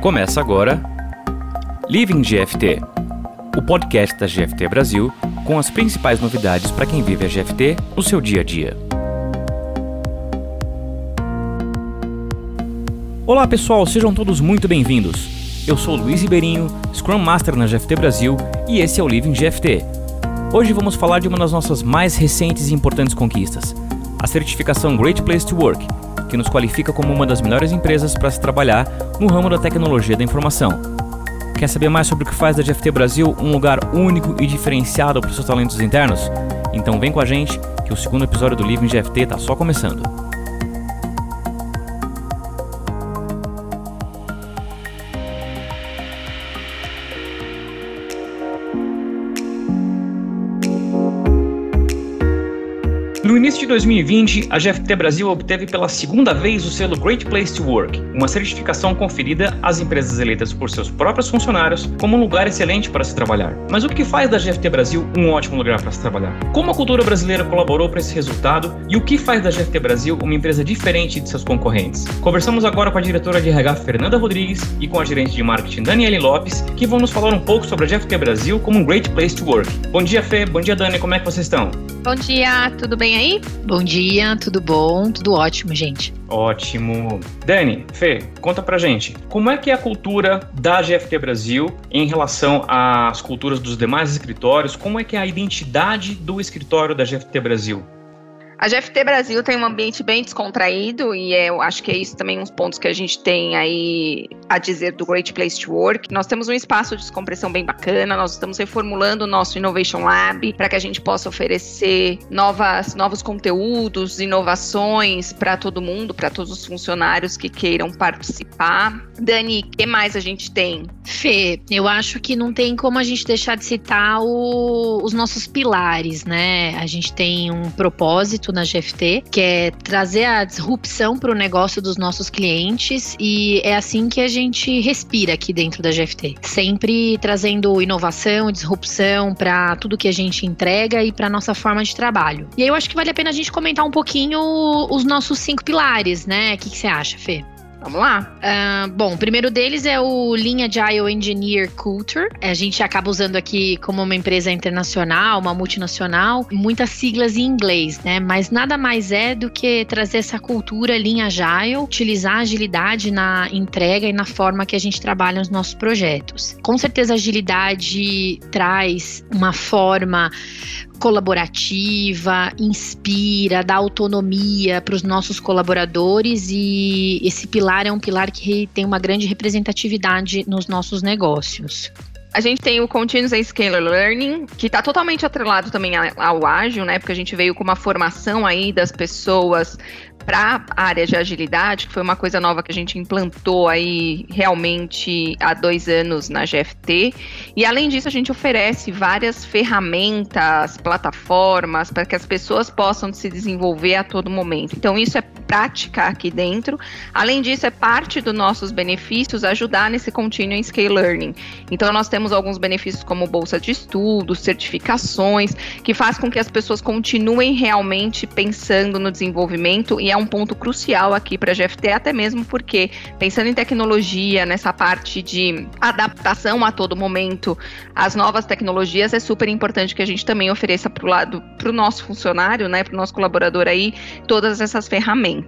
Começa agora Living GFT, o podcast da GFT Brasil com as principais novidades para quem vive a GFT no seu dia a dia. Olá pessoal, sejam todos muito bem-vindos. Eu sou Luiz Ribeirinho, Scrum Master na GFT Brasil e esse é o Living GFT. Hoje vamos falar de uma das nossas mais recentes e importantes conquistas, a certificação Great Place to Work, que nos qualifica como uma das melhores empresas para se trabalhar no ramo da tecnologia da informação. Quer saber mais sobre o que faz da GFT Brasil um lugar único e diferenciado para os seus talentos internos? Então vem com a gente que o segundo episódio do Living GFT está só começando. 2020, a GFT Brasil obteve pela segunda vez o selo Great Place to Work, uma certificação conferida às empresas eleitas por seus próprios funcionários como um lugar excelente para se trabalhar. Mas o que faz da GFT Brasil um ótimo lugar para se trabalhar? Como a cultura brasileira colaborou para esse resultado e o que faz da GFT Brasil uma empresa diferente de seus concorrentes? Conversamos agora com a diretora de RH Fernanda Rodrigues e com a gerente de marketing Daniele Lopes, que vão nos falar um pouco sobre a GFT Brasil como um Great Place to Work. Bom dia, Fê. Bom dia, Dani. Como é que vocês estão? Bom dia, tudo bem aí? Bom dia, tudo bom? Tudo ótimo, gente. Ótimo. Dani, Fê, conta pra gente, como é que é a cultura da GFT Brasil em relação às culturas dos demais escritórios? Como é que é a identidade do escritório da GFT Brasil? A GFT Brasil tem um ambiente bem descontraído e é, eu acho que é isso também uns pontos que a gente tem aí a dizer do Great Place to Work. Nós temos um espaço de descompressão bem bacana, nós estamos reformulando o nosso Innovation Lab para que a gente possa oferecer novas, novos conteúdos, inovações para todo mundo, para todos os funcionários que queiram participar. Dani, o que mais a gente tem? Fê, eu acho que não tem como a gente deixar de citar o, os nossos pilares, né? A gente tem um propósito na GFT, que é trazer a disrupção para o negócio dos nossos clientes e é assim que a gente respira aqui dentro da GFT. Sempre trazendo inovação, disrupção para tudo que a gente entrega e para nossa forma de trabalho. E aí eu acho que vale a pena a gente comentar um pouquinho os nossos cinco pilares, né? O que, que você acha, Fê? Vamos lá. Uh, bom, o primeiro deles é o Lean Agile Engineer Culture. A gente acaba usando aqui como uma empresa internacional, uma multinacional, muitas siglas em inglês, né? Mas nada mais é do que trazer essa cultura Lean Agile, utilizar a agilidade na entrega e na forma que a gente trabalha nos nossos projetos. Com certeza a agilidade traz uma forma colaborativa, inspira, dá autonomia para os nossos colaboradores e esse pilar é um pilar que tem uma grande representatividade nos nossos negócios. A gente tem o Continuous Scalar Learning, que está totalmente atrelado também ao ágil, né? Porque a gente veio com uma formação aí das pessoas para a área de agilidade, que foi uma coisa nova que a gente implantou aí realmente há dois anos na GFT. E além disso, a gente oferece várias ferramentas, plataformas para que as pessoas possam se desenvolver a todo momento. Então, isso é prática aqui dentro. Além disso, é parte dos nossos benefícios ajudar nesse Continuous Scale Learning. Então, nós temos alguns benefícios como bolsa de estudos, certificações, que faz com que as pessoas continuem realmente pensando no desenvolvimento e é um ponto crucial aqui para a GFT, até mesmo porque, pensando em tecnologia, nessa parte de adaptação a todo momento às novas tecnologias, é super importante que a gente também ofereça para o lado, para o nosso funcionário, né, para o nosso colaborador aí, todas essas ferramentas.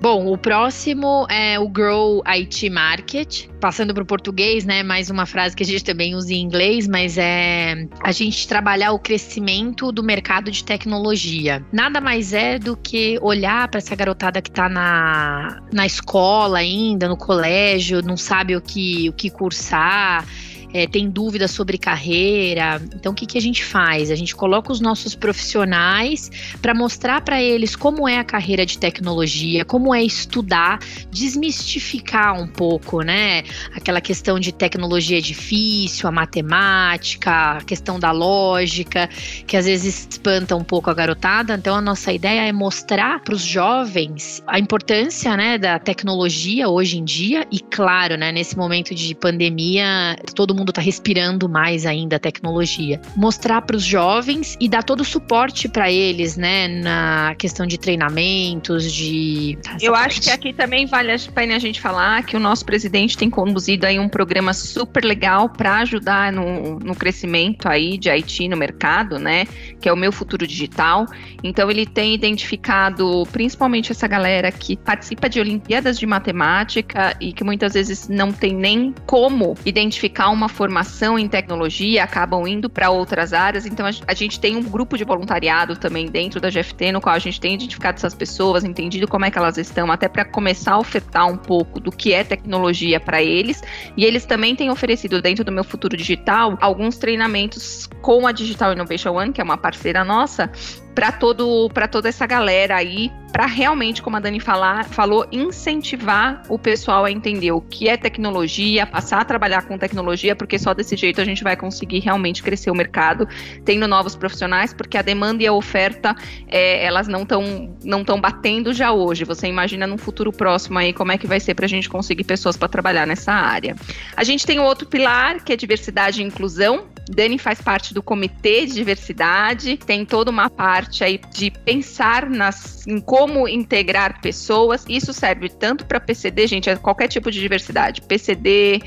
Bom, o próximo é o Grow IT Market. Passando para o português, né? Mais uma frase que a gente também usa em inglês, mas é a gente trabalhar o crescimento do mercado de tecnologia. Nada mais é do que olhar para essa garotada que está na, na escola ainda, no colégio, não sabe o que, o que cursar é, tem dúvidas sobre carreira. Então, o que, que a gente faz? A gente coloca os nossos profissionais para mostrar para eles como é a carreira de tecnologia, como é estudar, desmistificar um pouco, né? Aquela questão de tecnologia é difícil, a matemática, a questão da lógica, que às vezes espanta um pouco a garotada. Então, a nossa ideia é mostrar para os jovens a importância, né, da tecnologia hoje em dia e, claro, né, nesse momento de pandemia, todo mundo mundo está respirando mais ainda a tecnologia. Mostrar para os jovens e dar todo o suporte para eles, né, na questão de treinamentos, de. Eu acho que aqui também vale a pena a gente falar que o nosso presidente tem conduzido aí um programa super legal para ajudar no, no crescimento aí de Haiti no mercado, né, que é o meu futuro digital. Então ele tem identificado principalmente essa galera que participa de Olimpíadas de Matemática e que muitas vezes não tem nem como identificar uma formação em tecnologia, acabam indo para outras áreas. Então a, gente tem um grupo de voluntariado também dentro da GFT, no qual a gente tem identificado essas pessoas, entendido como é que elas estão, até para começar a ofertar um pouco do que é tecnologia para eles. E eles também têm oferecido dentro do meu futuro digital alguns treinamentos com a Digital Innovation One, que é uma parceira nossa, para todo para toda essa galera aí, para realmente, como a Dani falar, falou, incentivar o pessoal a entender o que é tecnologia, passar a trabalhar com tecnologia, porque só desse jeito a gente vai conseguir realmente crescer o mercado, tendo novos profissionais, porque a demanda e a oferta é, elas não estão não estão batendo já hoje. Você imagina num futuro próximo aí como é que vai ser para a gente conseguir pessoas para trabalhar nessa área. A gente tem o outro pilar que é diversidade e inclusão. Dani faz parte do comitê de diversidade, tem toda uma parte aí de pensar nas, em como integrar pessoas. Isso serve tanto para PCD, gente, é qualquer tipo de diversidade, PCD,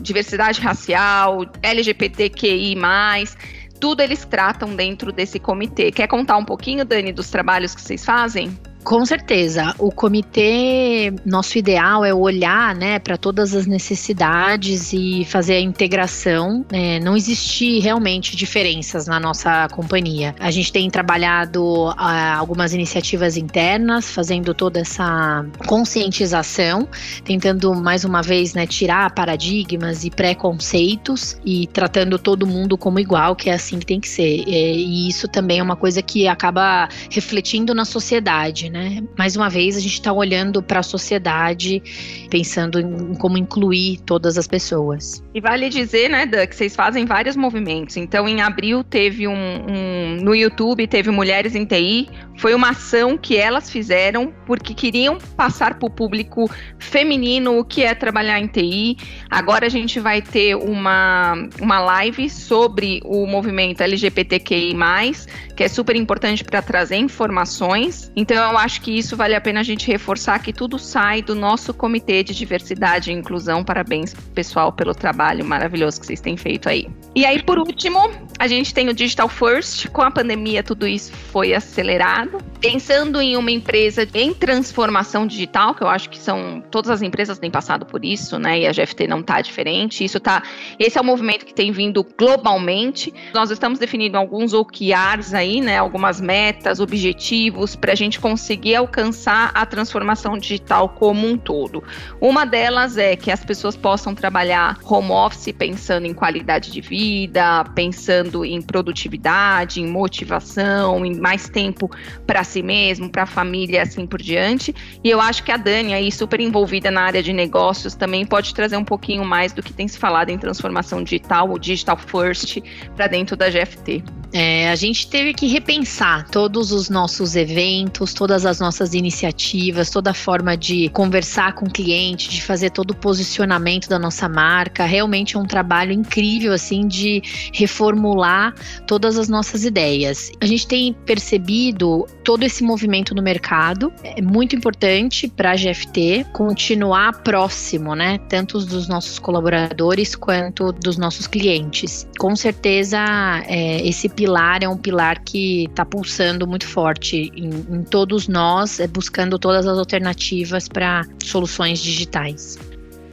diversidade racial, LGBTQI+, tudo eles tratam dentro desse comitê. Quer contar um pouquinho, Dani, dos trabalhos que vocês fazem? Com certeza. O comitê, nosso ideal é olhar né, para todas as necessidades e fazer a integração. Né, não existe realmente diferenças na nossa companhia. A gente tem trabalhado ah, algumas iniciativas internas, fazendo toda essa conscientização, tentando mais uma vez né, tirar paradigmas e preconceitos e tratando todo mundo como igual, que é assim que tem que ser. E isso também é uma coisa que acaba refletindo na sociedade. Né? Mais uma vez, a gente está olhando para a sociedade, pensando em como incluir todas as pessoas. E vale dizer, né, Dan, que vocês fazem vários movimentos. Então, em abril teve um, um no YouTube teve Mulheres em TI, foi uma ação que elas fizeram porque queriam passar para o público feminino o que é trabalhar em TI. Agora a gente vai ter uma, uma live sobre o movimento LGBTQI, que é super importante para trazer informações. Então eu acho que isso vale a pena a gente reforçar que tudo sai do nosso comitê de diversidade e inclusão. Parabéns, pessoal, pelo trabalho maravilhoso que vocês têm feito aí. E aí, por último, a gente tem o Digital First. Com a pandemia, tudo isso foi acelerado. Pensando em uma empresa em transformação digital, que eu acho que são todas as empresas têm passado por isso, né? E a GFT não está diferente. Isso tá. Esse é o movimento que tem vindo globalmente. Nós estamos definindo alguns OKRs aí, né? Algumas metas, objetivos para a gente conseguir alcançar a transformação digital como um todo. Uma delas é que as pessoas possam trabalhar home office pensando em qualidade de vida, pensando pensando em produtividade, em motivação, em mais tempo para si mesmo, para a família, assim por diante. E eu acho que a Dani, aí super envolvida na área de negócios, também pode trazer um pouquinho mais do que tem se falado em transformação digital, o digital first, para dentro da GFT. É, a gente teve que repensar todos os nossos eventos, todas as nossas iniciativas, toda a forma de conversar com o cliente, de fazer todo o posicionamento da nossa marca. Realmente é um trabalho incrível, assim, de reformular todas as nossas ideias. A gente tem percebido todo esse movimento no mercado. É muito importante para a GFT continuar próximo, né? Tanto dos nossos colaboradores quanto dos nossos clientes. Com certeza, é, esse pilar é um pilar que está pulsando muito forte em, em todos nós, é, buscando todas as alternativas para soluções digitais.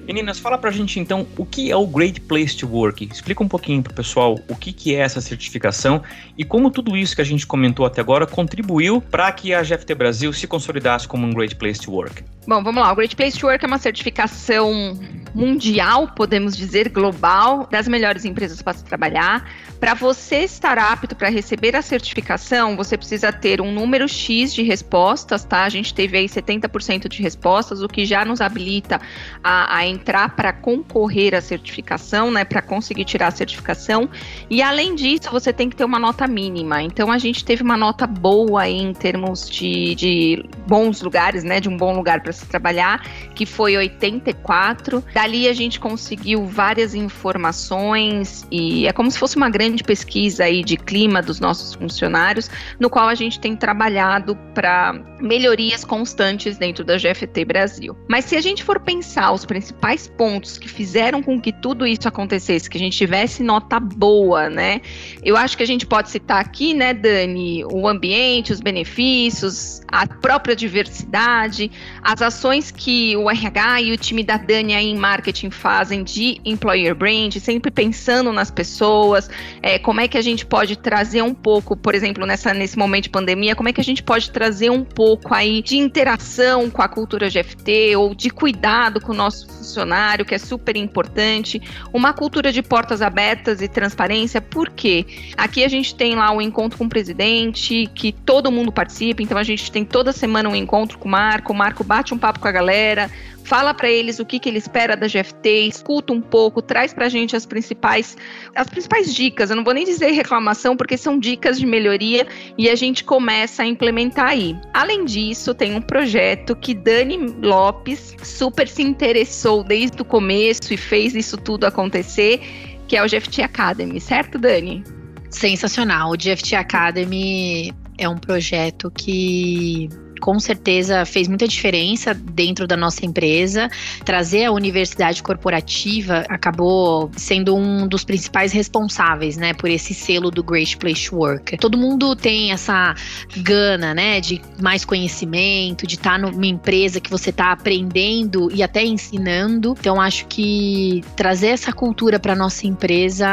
Meninas, fala pra gente então o que é o Great Place to Work. Explica um pouquinho pro pessoal o que, que é essa certificação e como tudo isso que a gente comentou até agora contribuiu para que a GFT Brasil se consolidasse como um Great Place to Work. Bom, vamos lá. O Great Place to Work é uma certificação mundial, podemos dizer, global, das melhores empresas para se trabalhar. Para você estar apto para receber a certificação, você precisa ter um número X de respostas, tá? A gente teve aí 70% de respostas, o que já nos habilita a, a entrar para concorrer à certificação, né? Para conseguir tirar a certificação. E além disso, você tem que ter uma nota mínima. Então a gente teve uma nota boa em termos de, de bons lugares, né? De um bom lugar para se trabalhar, que foi 84. Da Dali a gente conseguiu várias informações e é como se fosse uma grande pesquisa aí de clima dos nossos funcionários, no qual a gente tem trabalhado para melhorias constantes dentro da GFT Brasil. Mas se a gente for pensar os principais pontos que fizeram com que tudo isso acontecesse, que a gente tivesse nota boa, né? Eu acho que a gente pode citar aqui, né, Dani, o ambiente, os benefícios, a própria diversidade, as ações que o RH e o time da Dani aí em marketing fazem de employer brand, sempre pensando nas pessoas, é, como é que a gente pode trazer um pouco, por exemplo, nessa, nesse momento de pandemia, como é que a gente pode trazer um pouco aí de interação com a cultura GFT ou de cuidado com o nosso funcionário, que é super importante, uma cultura de portas abertas e transparência, por quê? Aqui a gente tem lá o um encontro com o presidente, que todo mundo participa, então a gente tem toda semana um encontro com o Marco, o Marco bate um papo com a galera, fala para eles o que, que ele espera da GFT, escuta um pouco, traz para a gente as principais, as principais dicas. Eu não vou nem dizer reclamação, porque são dicas de melhoria e a gente começa a implementar aí. Além disso, tem um projeto que Dani Lopes super se interessou desde o começo e fez isso tudo acontecer, que é o GFT Academy, certo, Dani? Sensacional. O GFT Academy é um projeto que com certeza fez muita diferença dentro da nossa empresa. Trazer a universidade corporativa acabou sendo um dos principais responsáveis, né, por esse selo do Great Place to Work. Todo mundo tem essa gana, né, de mais conhecimento, de estar numa empresa que você está aprendendo e até ensinando. Então acho que trazer essa cultura para nossa empresa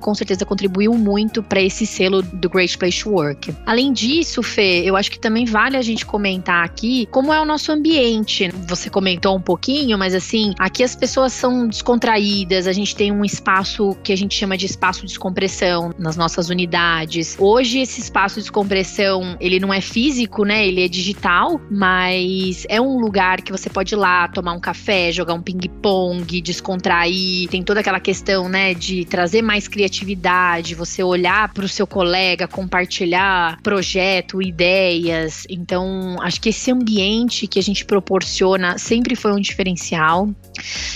com certeza contribuiu muito para esse selo do Great Place to Work. Além disso, Fê, eu acho que também vale a gente comentar comentar aqui como é o nosso ambiente. Você comentou um pouquinho, mas assim, aqui as pessoas são descontraídas, a gente tem um espaço que a gente chama de espaço de descompressão nas nossas unidades. Hoje esse espaço de descompressão, ele não é físico, né? Ele é digital, mas é um lugar que você pode ir lá tomar um café, jogar um ping-pong, descontrair. Tem toda aquela questão, né, de trazer mais criatividade, você olhar para o seu colega, compartilhar projeto, ideias. Então, acho que esse ambiente que a gente proporciona sempre foi um diferencial.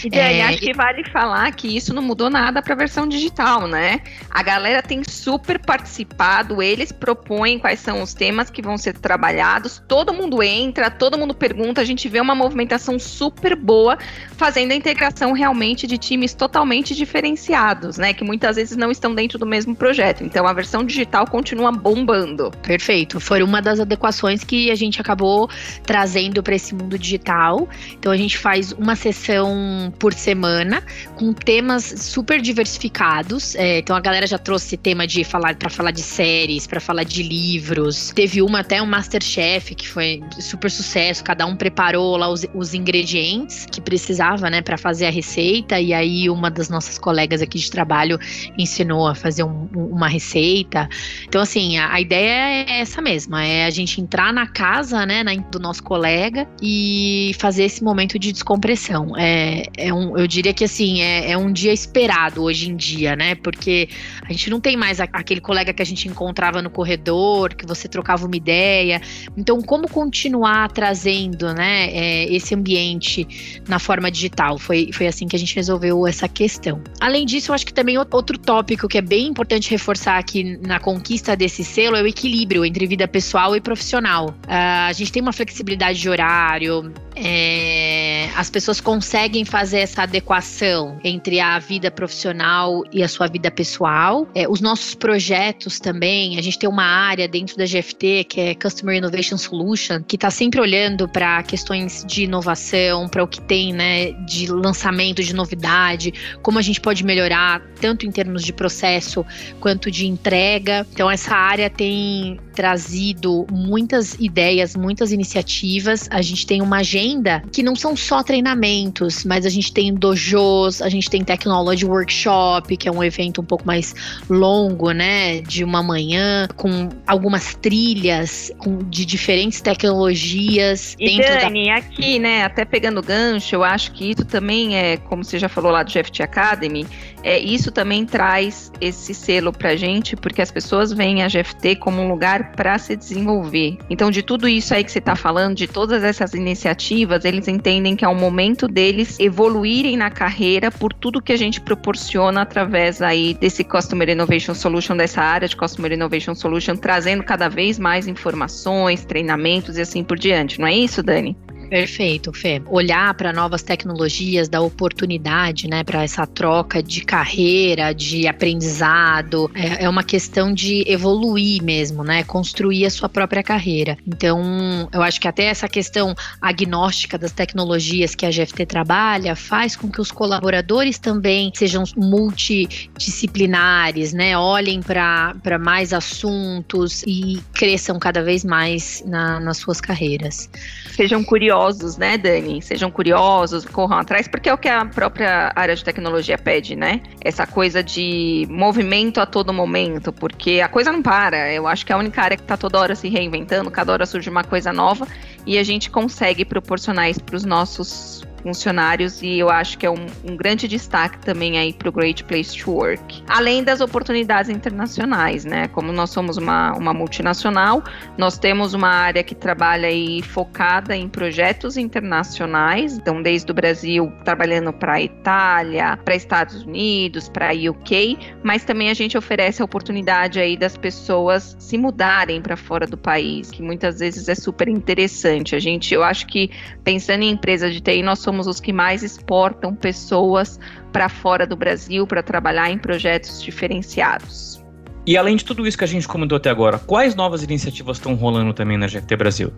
E daí, é, acho que vale falar que isso não mudou nada para a versão digital, né? A galera tem super participado, eles propõem quais são os temas que vão ser trabalhados, todo mundo entra, todo mundo pergunta, a gente vê uma movimentação super boa, fazendo a integração realmente de times totalmente diferenciados, né? Que muitas vezes não estão dentro do mesmo projeto. Então a versão digital continua bombando. Perfeito. Foi uma das adequações que a gente acabou trazendo para esse mundo digital. Então a gente faz uma sessão por semana com temas super diversificados. É, então a galera já trouxe tema de falar para falar de séries, para falar de livros. Teve uma até um Masterchef que foi super sucesso. Cada um preparou lá os, os ingredientes que precisava, né, para fazer a receita. E aí uma das nossas colegas aqui de trabalho ensinou a fazer um, uma receita. Então assim a, a ideia é essa mesma, é a gente entrar na casa casa, né, na, do nosso colega e fazer esse momento de descompressão. É, é um, eu diria que assim, é, é um dia esperado hoje em dia, né? Porque a gente não tem mais a, aquele colega que a gente encontrava no corredor, que você trocava uma ideia. Então, como continuar trazendo, né, é, esse ambiente na forma digital? Foi, foi assim que a gente resolveu essa questão. Além disso, eu acho que também outro tópico que é bem importante reforçar aqui na conquista desse selo é o equilíbrio entre vida pessoal e profissional. Uh, a gente tem uma flexibilidade de horário, é, as pessoas conseguem fazer essa adequação entre a vida profissional e a sua vida pessoal. É, os nossos projetos também, a gente tem uma área dentro da GFT que é Customer Innovation Solution, que está sempre olhando para questões de inovação, para o que tem né, de lançamento, de novidade, como a gente pode melhorar, tanto em termos de processo quanto de entrega. Então, essa área tem trazido muitas ideias, muitas iniciativas. A gente tem uma agenda que não são só treinamentos, mas a gente tem dojos, a gente tem Technology Workshop, que é um evento um pouco mais longo, né, de uma manhã, com algumas trilhas com, de diferentes tecnologias. E Dani, da... aqui, né, até pegando gancho, eu acho que isso também é, como você já falou lá do GFT Academy, é, isso também traz esse selo pra gente, porque as pessoas veem a GFT como um lugar para se desenvolver. Então, de tudo isso isso aí que você está falando, de todas essas iniciativas, eles entendem que é o momento deles evoluírem na carreira por tudo que a gente proporciona através aí desse Customer Innovation Solution, dessa área de Customer Innovation Solution, trazendo cada vez mais informações, treinamentos e assim por diante. Não é isso, Dani? Perfeito, Fê. Olhar para novas tecnologias, dar oportunidade, né, para essa troca de carreira, de aprendizado, é, é, uma questão de evoluir mesmo, né, construir a sua própria carreira. Então, eu acho que até essa questão agnóstica das tecnologias que a GFT trabalha faz com que os colaboradores também sejam multidisciplinares, né, olhem para mais assuntos e cresçam cada vez mais na, nas suas carreiras. Sejam curiosos curiosos, né, Dani? Sejam curiosos, corram atrás, porque é o que a própria área de tecnologia pede, né? Essa coisa de movimento a todo momento, porque a coisa não para. Eu acho que é a única área que está toda hora se reinventando, cada hora surge uma coisa nova e a gente consegue proporcionar isso para os nossos funcionários e eu acho que é um, um grande destaque também aí para o Great Place to Work. Além das oportunidades internacionais, né? Como nós somos uma, uma multinacional, nós temos uma área que trabalha aí focada em projetos internacionais, então desde o Brasil trabalhando para a Itália, para Estados Unidos, para UK, mas também a gente oferece a oportunidade aí das pessoas se mudarem para fora do país, que muitas vezes é super interessante. A gente, eu acho que pensando em empresas de TI, nós somos somos os que mais exportam pessoas para fora do Brasil para trabalhar em projetos diferenciados. E além de tudo isso que a gente comentou até agora, quais novas iniciativas estão rolando também na GFT Brasil?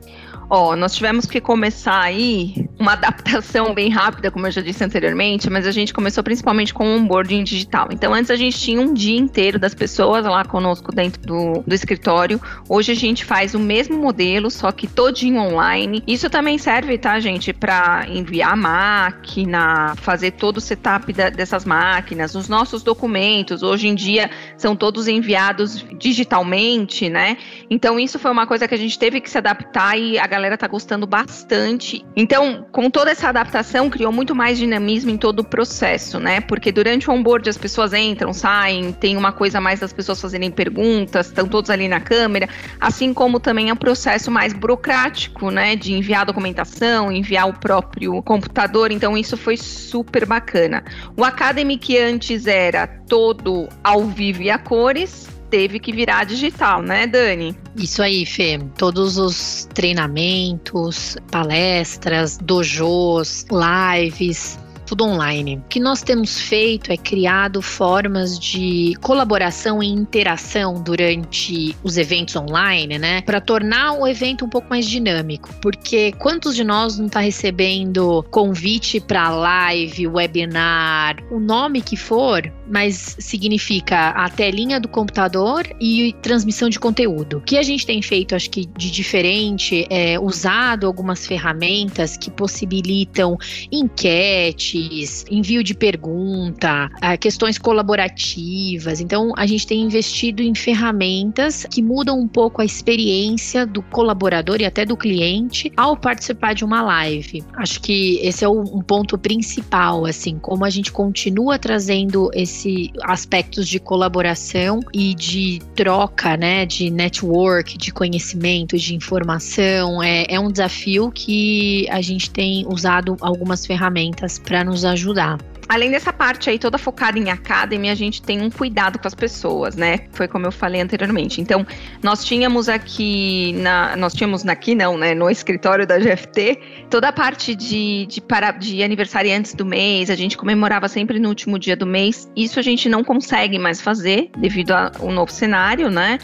Ó, nós tivemos que começar aí uma adaptação bem rápida, como eu já disse anteriormente, mas a gente começou principalmente com o onboarding digital. Então, antes a gente tinha um dia inteiro das pessoas lá conosco dentro do, do escritório. Hoje a gente faz o mesmo modelo, só que todinho online. Isso também serve, tá, gente, para enviar máquina, fazer todo o setup da, dessas máquinas, os nossos documentos. Hoje em dia são todos enviados digitalmente, né? Então, isso foi uma coisa que a gente teve que se adaptar e a galera tá gostando bastante. Então, com toda essa adaptação, criou muito mais dinamismo em todo o processo, né? Porque durante o onboard as pessoas entram, saem, tem uma coisa mais das pessoas fazerem perguntas, estão todos ali na câmera, assim como também é um processo mais burocrático, né? De enviar documentação, enviar o próprio computador. Então, isso foi super bacana. O Academy, que antes era todo ao vivo e a cores, teve que virar digital, né, Dani? Isso aí, Fê. Todos os treinamentos, palestras, dojos, lives, tudo online. O que nós temos feito é criado formas de colaboração e interação durante os eventos online, né? Para tornar o evento um pouco mais dinâmico. Porque quantos de nós não está recebendo convite para live, webinar, o nome que for, mas significa a telinha do computador e transmissão de conteúdo. O que a gente tem feito, acho que de diferente, é usado algumas ferramentas que possibilitam enquete envio de pergunta, questões colaborativas. Então, a gente tem investido em ferramentas que mudam um pouco a experiência do colaborador e até do cliente ao participar de uma live. Acho que esse é um ponto principal, assim, como a gente continua trazendo esse aspectos de colaboração e de troca, né, de network, de conhecimento, de informação. É, é um desafio que a gente tem usado algumas ferramentas para nos nos ajudar. Além dessa parte aí toda focada em academy, a gente tem um cuidado com as pessoas, né? Foi como eu falei anteriormente. Então, nós tínhamos aqui na, nós tínhamos aqui não, né, no escritório da GFT, toda a parte de de, para, de aniversariantes do mês, a gente comemorava sempre no último dia do mês. Isso a gente não consegue mais fazer devido ao novo cenário, né?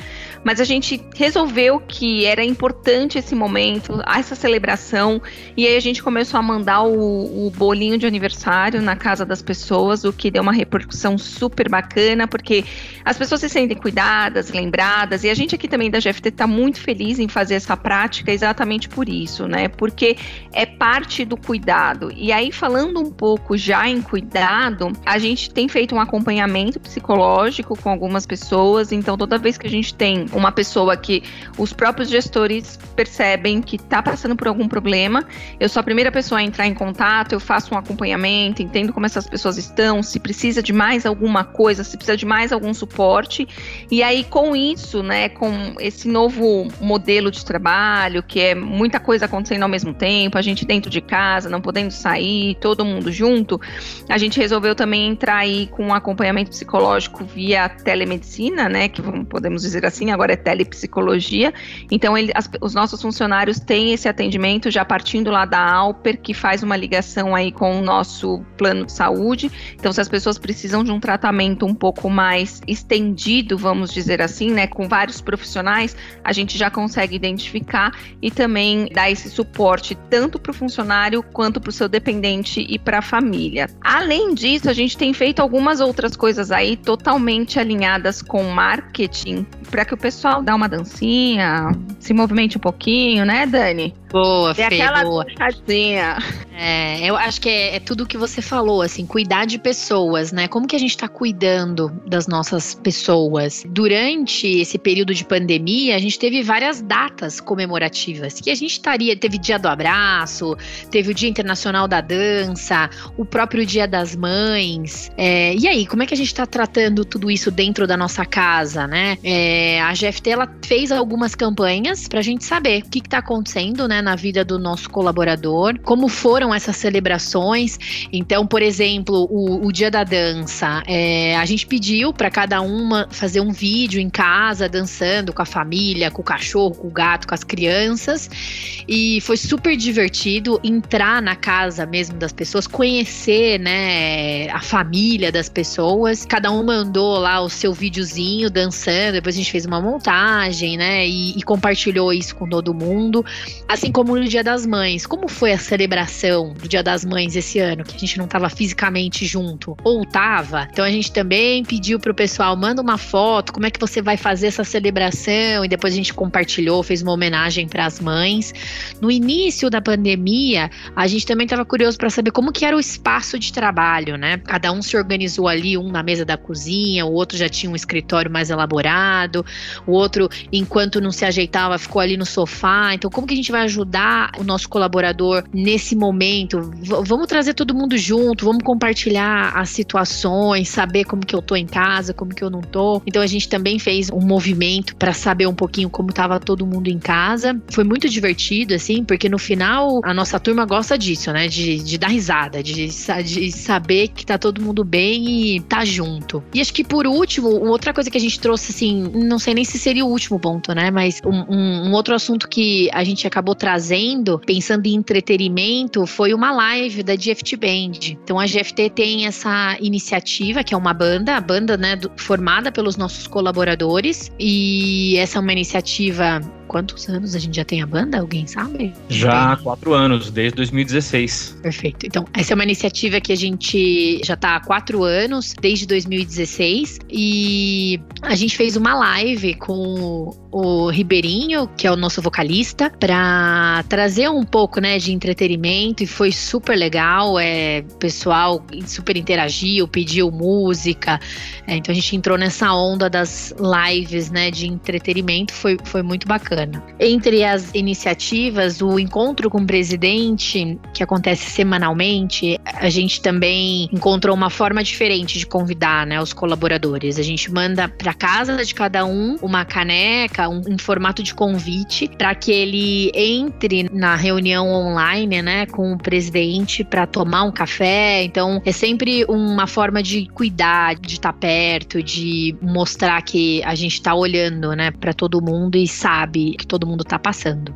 Mas a gente resolveu que era importante esse momento, essa celebração, e aí a gente começou a mandar o, o bolinho de aniversário na casa das pessoas, o que deu uma repercussão super bacana, porque as pessoas se sentem cuidadas, lembradas, e a gente aqui também da GFT está muito feliz em fazer essa prática exatamente por isso, né? Porque é parte do cuidado. E aí, falando um pouco já em cuidado, a gente tem feito um acompanhamento psicológico com algumas pessoas, então toda vez que a gente tem uma pessoa que os próprios gestores percebem que está passando por algum problema, eu sou a primeira pessoa a entrar em contato, eu faço um acompanhamento, entendo como essas pessoas estão, se precisa de mais alguma coisa, se precisa de mais algum suporte. E aí, com isso, né, com esse novo modelo de trabalho, que é muita coisa acontecendo ao mesmo tempo, a gente dentro de casa, não podendo sair, todo mundo junto, a gente resolveu também entrar aí com um acompanhamento psicológico via telemedicina, né, que podemos dizer assim, agora é telepsicologia. Então, ele, as, os nossos funcionários têm esse atendimento já partindo lá da Alper, que faz uma ligação aí com o nosso plano de saúde. Então, se as pessoas precisam de um tratamento um pouco mais estendido, vamos dizer assim, né, com vários profissionais, a gente já consegue identificar e também dar esse suporte tanto para o funcionário quanto para o seu dependente e para a família. Além disso, a gente tem feito algumas outras coisas aí totalmente alinhadas com marketing para que o pessoal dá uma dancinha, se movimente um pouquinho, né, Dani? Boa, Fê, aquela boa. dançadinha. É, eu acho que é, é tudo o que você falou, assim, cuidar de pessoas, né? Como que a gente está cuidando das nossas pessoas? Durante esse período de pandemia, a gente teve várias datas comemorativas, que a gente estaria, teve Dia do Abraço, teve o Dia Internacional da Dança, o próprio Dia das Mães. É, e aí, como é que a gente está tratando tudo isso dentro da nossa casa, né? É, a GFT, ela fez algumas campanhas para a gente saber o que está acontecendo, né? na vida do nosso colaborador, como foram essas celebrações. Então, por exemplo, o, o dia da dança, é, a gente pediu para cada uma fazer um vídeo em casa, dançando com a família, com o cachorro, com o gato, com as crianças. E foi super divertido entrar na casa mesmo das pessoas, conhecer, né, a família das pessoas. Cada um mandou lá o seu videozinho dançando, depois a gente fez uma montagem, né, e, e compartilhou isso com todo mundo. Assim assim como no Dia das Mães. Como foi a celebração do Dia das Mães esse ano, que a gente não estava fisicamente junto? Ou tava? Então a gente também pediu pro pessoal, manda uma foto, como é que você vai fazer essa celebração? E depois a gente compartilhou, fez uma homenagem para as mães. No início da pandemia, a gente também estava curioso para saber como que era o espaço de trabalho, né? Cada um se organizou ali, um na mesa da cozinha, o outro já tinha um escritório mais elaborado, o outro, enquanto não se ajeitava, ficou ali no sofá. Então, como que a gente vai ajudar o nosso colaborador nesse momento. V vamos trazer todo mundo junto, vamos compartilhar as situações, saber como que eu tô em casa, como que eu não tô. Então a gente também fez um movimento para saber um pouquinho como tava todo mundo em casa. Foi muito divertido, assim, porque no final a nossa turma gosta disso, né? De, de dar risada, de, de saber que tá todo mundo bem e tá junto. E acho que por último, outra coisa que a gente trouxe, assim, não sei nem se seria o último ponto, né? Mas um, um, um outro assunto que a gente acabou trazendo pensando em entretenimento, foi uma live da GFT Band. Então a GFT tem essa iniciativa, que é uma banda, a banda né, do, formada pelos nossos colaboradores, e essa é uma iniciativa quantos anos a gente já tem a banda? Alguém sabe? Já há quatro anos, desde 2016. Perfeito. Então, essa é uma iniciativa que a gente já está há quatro anos, desde 2016, e a gente fez uma live com o Ribeirinho, que é o nosso vocalista, para trazer um pouco, né, de entretenimento e foi super legal. É, pessoal super interagiu, pediu música. É, então a gente entrou nessa onda das lives, né, de entretenimento, foi, foi muito bacana. Entre as iniciativas, o encontro com o presidente, que acontece semanalmente, a gente também encontrou uma forma diferente de convidar né, os colaboradores. A gente manda para casa de cada um uma caneca, um, um formato de convite, para que ele entre na reunião online né, com o presidente para tomar um café. Então, é sempre uma forma de cuidar, de estar tá perto, de mostrar que a gente está olhando né, para todo mundo e sabe que todo mundo está passando.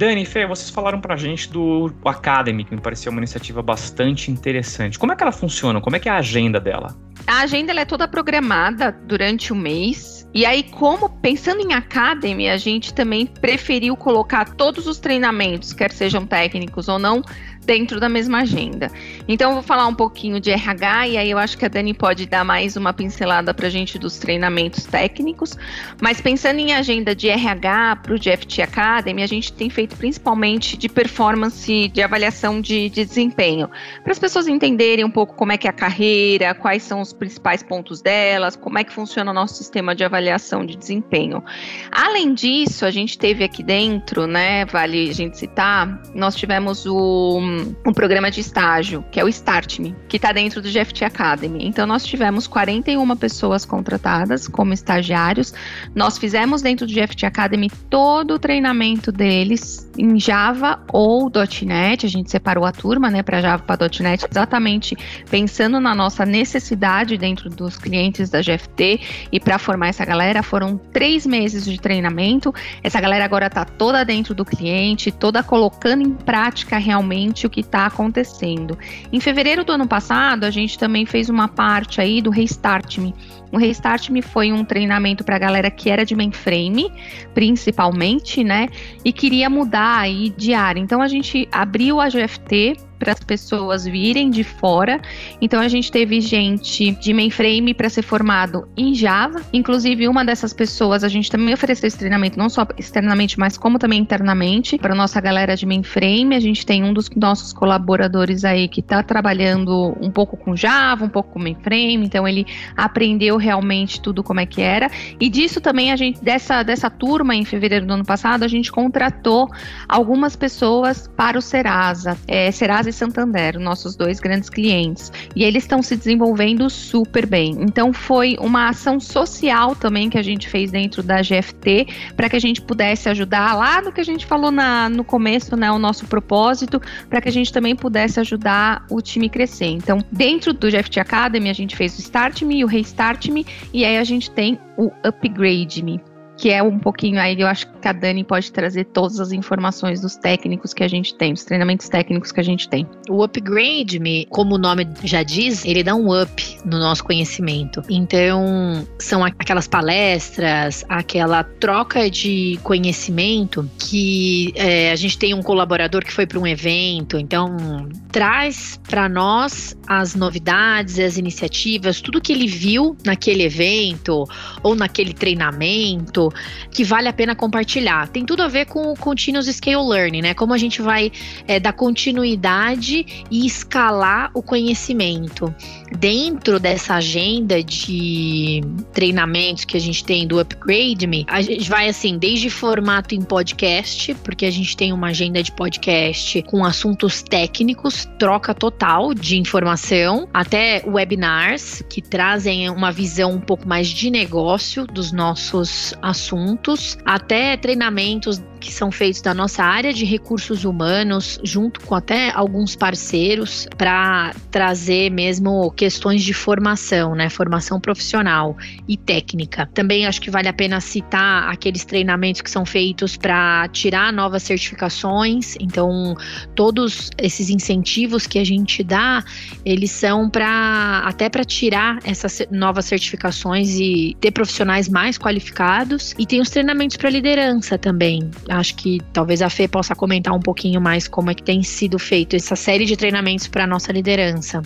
Dani, Fê, vocês falaram pra gente do Academy, que me pareceu uma iniciativa bastante interessante. Como é que ela funciona? Como é que é a agenda dela? A agenda é toda programada durante o mês. E aí, como pensando em Academy, a gente também preferiu colocar todos os treinamentos, quer sejam técnicos ou não, dentro da mesma agenda. Então, eu vou falar um pouquinho de RH e aí eu acho que a Dani pode dar mais uma pincelada para a gente dos treinamentos técnicos. Mas pensando em agenda de RH para o GFT Academy, a gente tem feito principalmente de performance, de avaliação de, de desempenho, para as pessoas entenderem um pouco como é que é a carreira, quais são os principais pontos delas, como é que funciona o nosso sistema de avaliação de desempenho. Além disso, a gente teve aqui dentro, né, vale a gente citar, nós tivemos o um, programa de estágio, que é o Start Me, que está dentro do GFT Academy. Então, nós tivemos 41 pessoas contratadas como estagiários. Nós fizemos dentro do GFT Academy todo o treinamento deles em Java ou .NET. A gente separou a turma, né, para Java para .NET, exatamente pensando na nossa necessidade dentro dos clientes da GFT e para formar essa galera foram três meses de treinamento. Essa galera agora está toda dentro do cliente, toda colocando em prática realmente o que está acontecendo. Em fevereiro do ano passado, a gente também fez uma parte aí do Restart Me. O Restart Me foi um treinamento para a galera que era de mainframe, principalmente, né? E queria mudar aí de área. Então a gente abriu a GFT para as pessoas virem de fora. Então a gente teve gente de mainframe para ser formado em Java. Inclusive, uma dessas pessoas, a gente também ofereceu esse treinamento, não só externamente, mas como também internamente, para nossa galera de mainframe. A gente tem um dos nossos colaboradores aí que está trabalhando um pouco com Java, um pouco com mainframe, então ele aprendeu realmente tudo como é que era. E disso também a gente, dessa, dessa turma em fevereiro do ano passado, a gente contratou algumas pessoas para o Serasa. É, Serasa e Santander, nossos dois grandes clientes. E eles estão se desenvolvendo super bem. Então foi uma ação social também que a gente fez dentro da GFT para que a gente pudesse ajudar lá no que a gente falou na, no começo, né, o nosso propósito, para que a gente também pudesse ajudar o time crescer. Então, dentro do GFT Academy, a gente fez o Start Me, o Restart Me, e aí a gente tem o Upgrade Me que é um pouquinho aí, eu acho que a Dani pode trazer todas as informações dos técnicos que a gente tem, dos treinamentos técnicos que a gente tem. O Upgrade Me, como o nome já diz, ele dá um up no nosso conhecimento. Então, são aquelas palestras, aquela troca de conhecimento que é, a gente tem um colaborador que foi para um evento, então traz para nós as novidades, as iniciativas, tudo que ele viu naquele evento ou naquele treinamento que vale a pena compartilhar. Tem tudo a ver com o Continuous Scale Learning, né? Como a gente vai é, dar continuidade e escalar o conhecimento. Dentro dessa agenda de treinamentos que a gente tem do Upgrade Me, a gente vai assim, desde formato em podcast, porque a gente tem uma agenda de podcast com assuntos técnicos, troca total de informação, até webinars que trazem uma visão um pouco mais de negócio dos nossos assuntos assuntos, até treinamentos que são feitos da nossa área de recursos humanos, junto com até alguns parceiros, para trazer mesmo questões de formação, né? Formação profissional e técnica. Também acho que vale a pena citar aqueles treinamentos que são feitos para tirar novas certificações. Então, todos esses incentivos que a gente dá, eles são para até para tirar essas novas certificações e ter profissionais mais qualificados e tem os treinamentos para liderança também. Acho que talvez a Fê possa comentar um pouquinho mais como é que tem sido feito essa série de treinamentos para nossa liderança.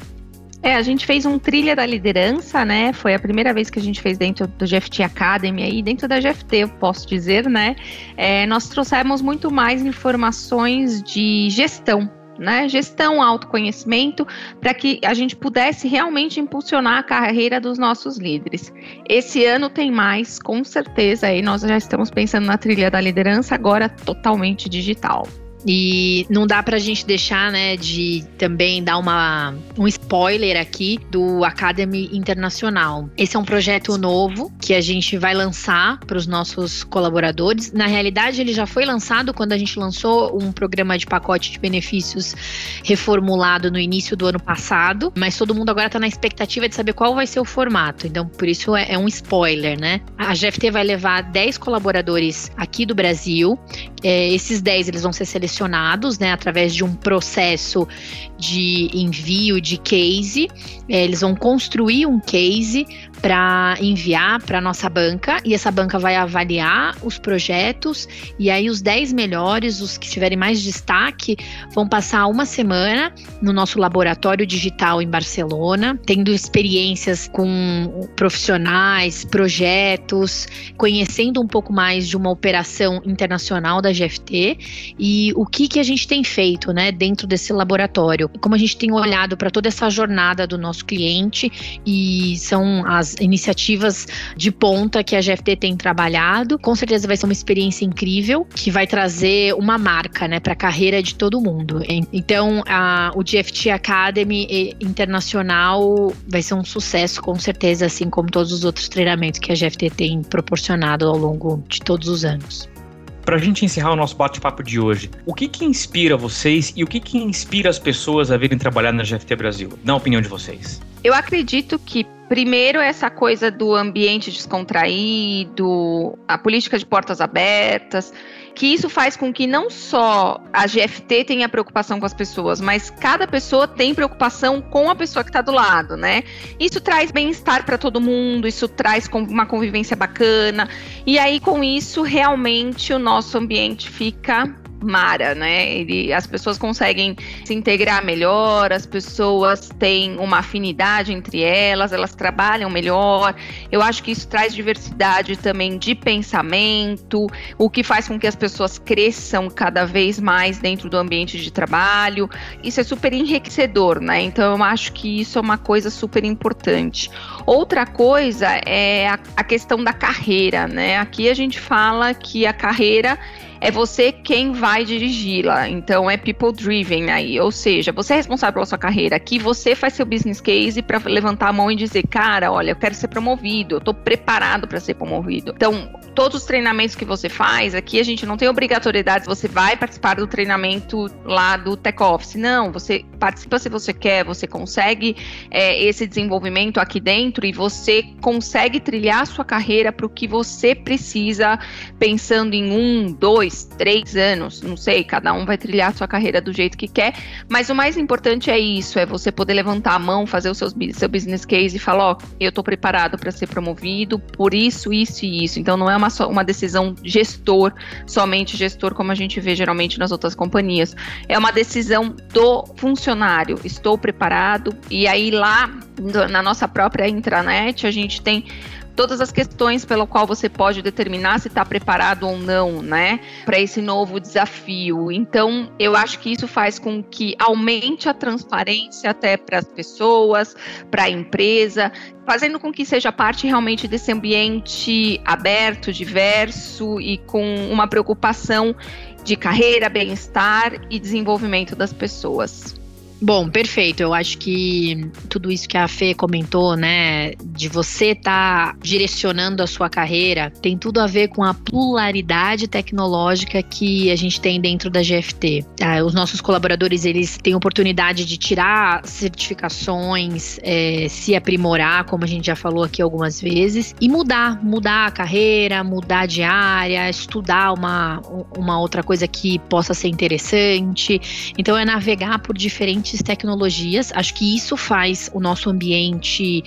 É, a gente fez um trilha da liderança, né? Foi a primeira vez que a gente fez dentro do GFT Academy aí, dentro da GFT, eu posso dizer, né? É, nós trouxemos muito mais informações de gestão né? Gestão, autoconhecimento, para que a gente pudesse realmente impulsionar a carreira dos nossos líderes. Esse ano tem mais, com certeza, aí nós já estamos pensando na trilha da liderança, agora totalmente digital. E não dá pra gente deixar, né, de também dar uma, um spoiler aqui do Academy Internacional. Esse é um projeto novo que a gente vai lançar para os nossos colaboradores. Na realidade, ele já foi lançado quando a gente lançou um programa de pacote de benefícios reformulado no início do ano passado, mas todo mundo agora está na expectativa de saber qual vai ser o formato. Então, por isso é, é um spoiler, né? A GFT vai levar 10 colaboradores aqui do Brasil. É, esses 10 eles vão ser selecionados né, através de um processo de envio de case. É, eles vão construir um case para enviar para nossa banca e essa banca vai avaliar os projetos e aí os 10 melhores, os que tiverem mais destaque, vão passar uma semana no nosso laboratório digital em Barcelona, tendo experiências com profissionais, projetos, conhecendo um pouco mais de uma operação internacional da GFT e o que, que a gente tem feito né, dentro desse laboratório. Como a gente tem olhado para toda essa jornada do nosso cliente e são as iniciativas de ponta que a GFT tem trabalhado. Com certeza vai ser uma experiência incrível que vai trazer uma marca né, para a carreira de todo mundo. Então, a, o GFT Academy Internacional vai ser um sucesso, com certeza, assim como todos os outros treinamentos que a GFT tem proporcionado ao longo de todos os anos. Para a gente encerrar o nosso bate-papo de hoje, o que que inspira vocês e o que que inspira as pessoas a virem trabalhar na GFT Brasil, na opinião de vocês? Eu acredito que Primeiro, essa coisa do ambiente descontraído, a política de portas abertas, que isso faz com que não só a GFT tenha preocupação com as pessoas, mas cada pessoa tem preocupação com a pessoa que está do lado, né? Isso traz bem-estar para todo mundo, isso traz uma convivência bacana, e aí com isso realmente o nosso ambiente fica Mara, né? Ele, as pessoas conseguem se integrar melhor, as pessoas têm uma afinidade entre elas, elas trabalham melhor. Eu acho que isso traz diversidade também de pensamento, o que faz com que as pessoas cresçam cada vez mais dentro do ambiente de trabalho. Isso é super enriquecedor, né? Então eu acho que isso é uma coisa super importante. Outra coisa é a, a questão da carreira, né? Aqui a gente fala que a carreira é você quem vai dirigi-la. Então é people driven aí, ou seja, você é responsável pela sua carreira. Aqui você faz seu business case para levantar a mão e dizer, cara, olha, eu quero ser promovido, eu estou preparado para ser promovido. Então, todos os treinamentos que você faz, aqui a gente não tem obrigatoriedade, você vai participar do treinamento lá do Tech Office. Não, você participa se você quer, você consegue é, esse desenvolvimento aqui dentro e você consegue trilhar sua carreira para o que você precisa, pensando em um, dois, dois, três anos, não sei, cada um vai trilhar a sua carreira do jeito que quer, mas o mais importante é isso, é você poder levantar a mão, fazer o seu, seu business case e falar, ó, eu estou preparado para ser promovido por isso, isso e isso. Então não é uma, uma decisão gestor, somente gestor, como a gente vê geralmente nas outras companhias. É uma decisão do funcionário. Estou preparado, e aí lá na nossa própria intranet a gente tem todas as questões pelo qual você pode determinar se está preparado ou não, né, para esse novo desafio. Então, eu acho que isso faz com que aumente a transparência até para as pessoas, para a empresa, fazendo com que seja parte realmente desse ambiente aberto, diverso e com uma preocupação de carreira, bem-estar e desenvolvimento das pessoas. Bom, perfeito. Eu acho que tudo isso que a Fê comentou, né, de você estar tá direcionando a sua carreira, tem tudo a ver com a pluralidade tecnológica que a gente tem dentro da GFT. Ah, os nossos colaboradores, eles têm oportunidade de tirar certificações, é, se aprimorar, como a gente já falou aqui algumas vezes, e mudar, mudar a carreira, mudar de área, estudar uma, uma outra coisa que possa ser interessante. Então, é navegar por diferentes diferentes tecnologias. Acho que isso faz o nosso ambiente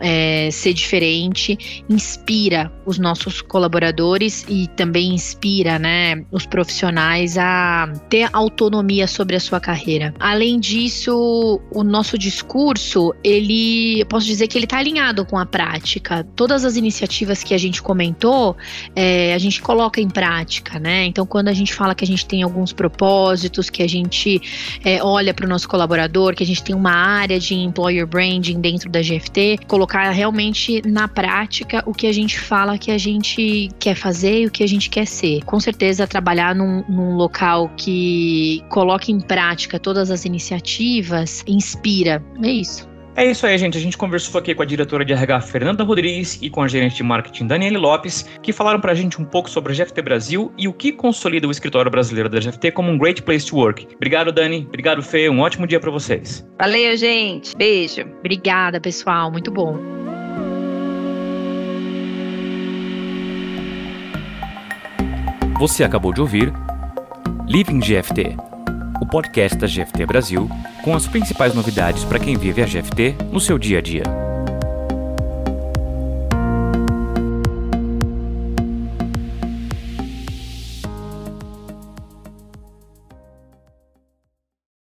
é, ser diferente, inspira os nossos colaboradores e também inspira, né, os profissionais a ter autonomia sobre a sua carreira. Além disso, o nosso discurso, ele, eu posso dizer que ele está alinhado com a prática. Todas as iniciativas que a gente comentou, é, a gente coloca em prática, né? Então, quando a gente fala que a gente tem alguns propósitos, que a gente é, olha para o nosso colaborador, que a gente tem uma área de employer branding dentro da GFT, colocar realmente na prática o que a gente fala que a gente quer fazer e o que a gente quer ser. Com certeza, trabalhar num, num local que coloque em prática todas as iniciativas inspira. É isso. É isso aí, gente. A gente conversou aqui com a diretora de RH Fernanda Rodrigues e com a gerente de marketing Daniele Lopes, que falaram pra gente um pouco sobre a GFT Brasil e o que consolida o escritório brasileiro da GFT como um great place to work. Obrigado, Dani. Obrigado, Fê. Um ótimo dia para vocês. Valeu, gente. Beijo. Obrigada, pessoal. Muito bom. Você acabou de ouvir Living GFT o podcast da GFT Brasil, com as principais novidades para quem vive a GFT no seu dia a dia.